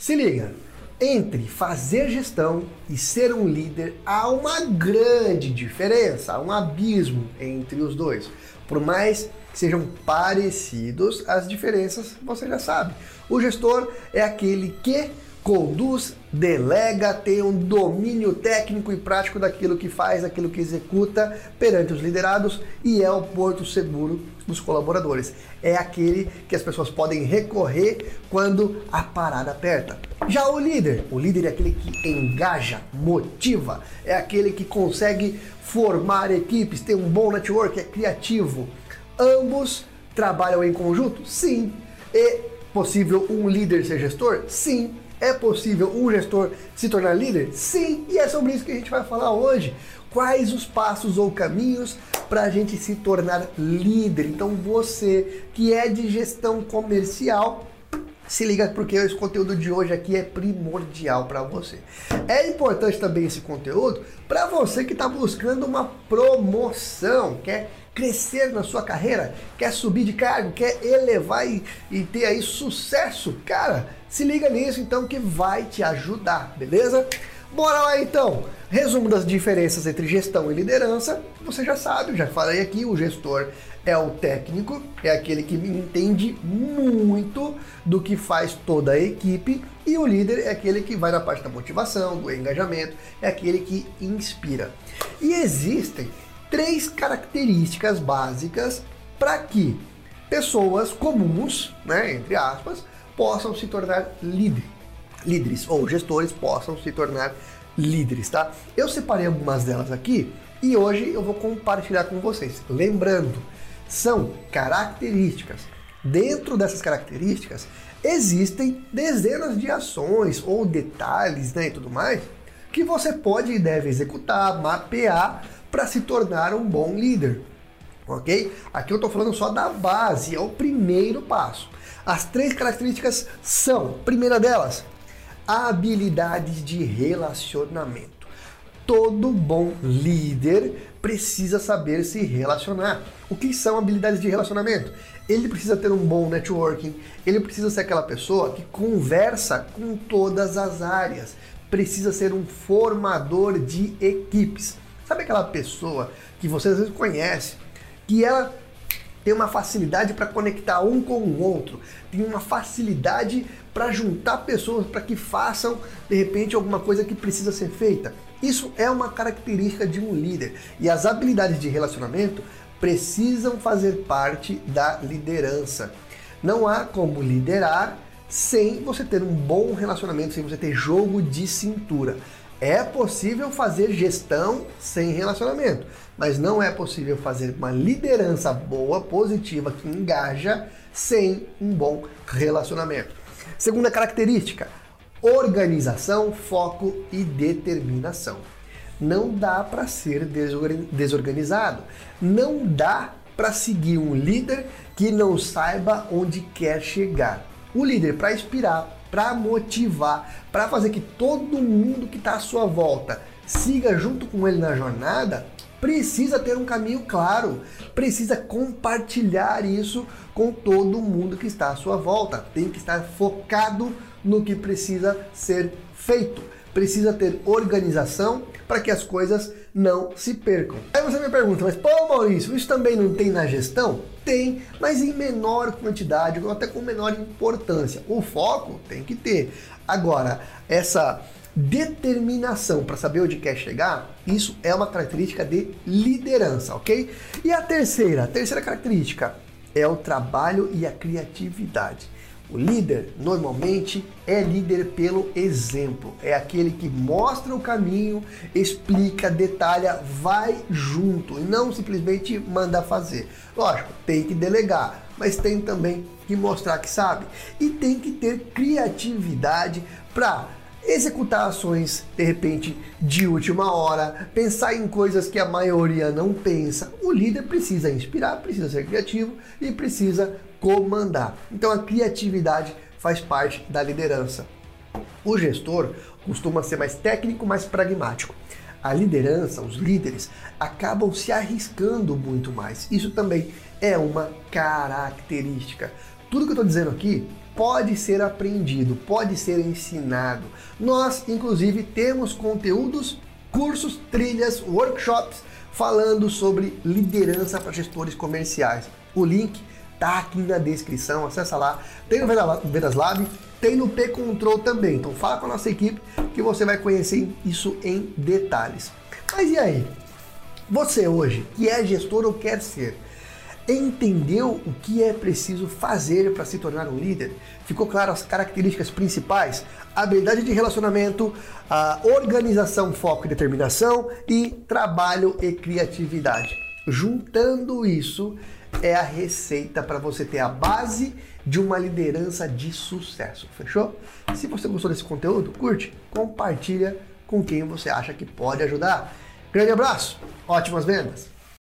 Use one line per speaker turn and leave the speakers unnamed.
Se liga, entre fazer gestão e ser um líder há uma grande diferença, há um abismo entre os dois. Por mais que sejam parecidos, as diferenças você já sabe. O gestor é aquele que conduz, delega, tem um domínio técnico e prático daquilo que faz, daquilo que executa perante os liderados e é o porto seguro dos colaboradores. É aquele que as pessoas podem recorrer quando a parada aperta. Já o líder, o líder é aquele que engaja, motiva, é aquele que consegue formar equipes, tem um bom network, é criativo. Ambos trabalham em conjunto? Sim. É possível um líder ser gestor? Sim. É possível um gestor se tornar líder? Sim, e é sobre isso que a gente vai falar hoje. Quais os passos ou caminhos para a gente se tornar líder? Então, você que é de gestão comercial, se liga porque esse conteúdo de hoje aqui é primordial para você. É importante também esse conteúdo para você que está buscando uma promoção, quer crescer na sua carreira, quer subir de cargo, quer elevar e, e ter aí sucesso, cara, se liga nisso então que vai te ajudar, beleza? Bora lá então! Resumo das diferenças entre gestão e liderança. Você já sabe, já falei aqui, o gestor é o técnico, é aquele que entende muito do que faz toda a equipe, e o líder é aquele que vai na parte da motivação, do engajamento, é aquele que inspira. E existem três características básicas para que pessoas comuns, né, entre aspas, possam se tornar líder, líderes ou gestores possam se tornar líderes, tá? Eu separei algumas delas aqui e hoje eu vou compartilhar com vocês. Lembrando, são características. Dentro dessas características existem dezenas de ações ou detalhes, né, e tudo mais que você pode e deve executar, mapear para se tornar um bom líder. Ok? Aqui eu estou falando só da base, é o primeiro passo. As três características são: primeira delas, habilidades de relacionamento. Todo bom líder precisa saber se relacionar. O que são habilidades de relacionamento? Ele precisa ter um bom networking, ele precisa ser aquela pessoa que conversa com todas as áreas, precisa ser um formador de equipes. Sabe aquela pessoa que você às vezes conhece, que ela tem uma facilidade para conectar um com o outro, tem uma facilidade para juntar pessoas para que façam de repente alguma coisa que precisa ser feita. Isso é uma característica de um líder e as habilidades de relacionamento precisam fazer parte da liderança. Não há como liderar sem você ter um bom relacionamento, sem você ter jogo de cintura. É possível fazer gestão sem relacionamento, mas não é possível fazer uma liderança boa, positiva, que engaja, sem um bom relacionamento. Segunda característica: organização, foco e determinação. Não dá para ser desorganizado, não dá para seguir um líder que não saiba onde quer chegar. O líder, para inspirar, para motivar, para fazer que todo mundo que está à sua volta siga junto com ele na jornada, precisa ter um caminho claro, precisa compartilhar isso com todo mundo que está à sua volta. Tem que estar focado no que precisa ser feito. Precisa ter organização para que as coisas não se percam. Aí você me pergunta, mas pô Maurício, isso também não tem na gestão? Tem, mas em menor quantidade ou até com menor importância. O foco tem que ter. Agora, essa determinação para saber onde quer chegar, isso é uma característica de liderança, ok? E a terceira, a terceira característica é o trabalho e a criatividade. O líder normalmente é líder pelo exemplo, é aquele que mostra o caminho, explica, detalha, vai junto e não simplesmente manda fazer. Lógico, tem que delegar, mas tem também que mostrar que sabe e tem que ter criatividade para executar ações de repente de última hora, pensar em coisas que a maioria não pensa. O líder precisa inspirar, precisa ser criativo e precisa comandar. Então a criatividade faz parte da liderança. O gestor costuma ser mais técnico, mais pragmático. A liderança, os líderes, acabam se arriscando muito mais. Isso também é uma característica. Tudo que eu estou dizendo aqui pode ser aprendido, pode ser ensinado. Nós, inclusive, temos conteúdos, cursos, trilhas, workshops falando sobre liderança para gestores comerciais. O link tá aqui na descrição, acessa lá. Tem no Vedas Lab, tem no P Control também. Então fala com a nossa equipe que você vai conhecer isso em detalhes. Mas e aí? Você hoje, que é gestor ou quer ser, entendeu o que é preciso fazer para se tornar um líder? Ficou claro as características principais? Habilidade de relacionamento, a organização, foco e determinação e trabalho e criatividade. Juntando isso é a receita para você ter a base de uma liderança de sucesso. Fechou? Se você gostou desse conteúdo, curte, compartilha com quem você acha que pode ajudar. Grande abraço, ótimas vendas!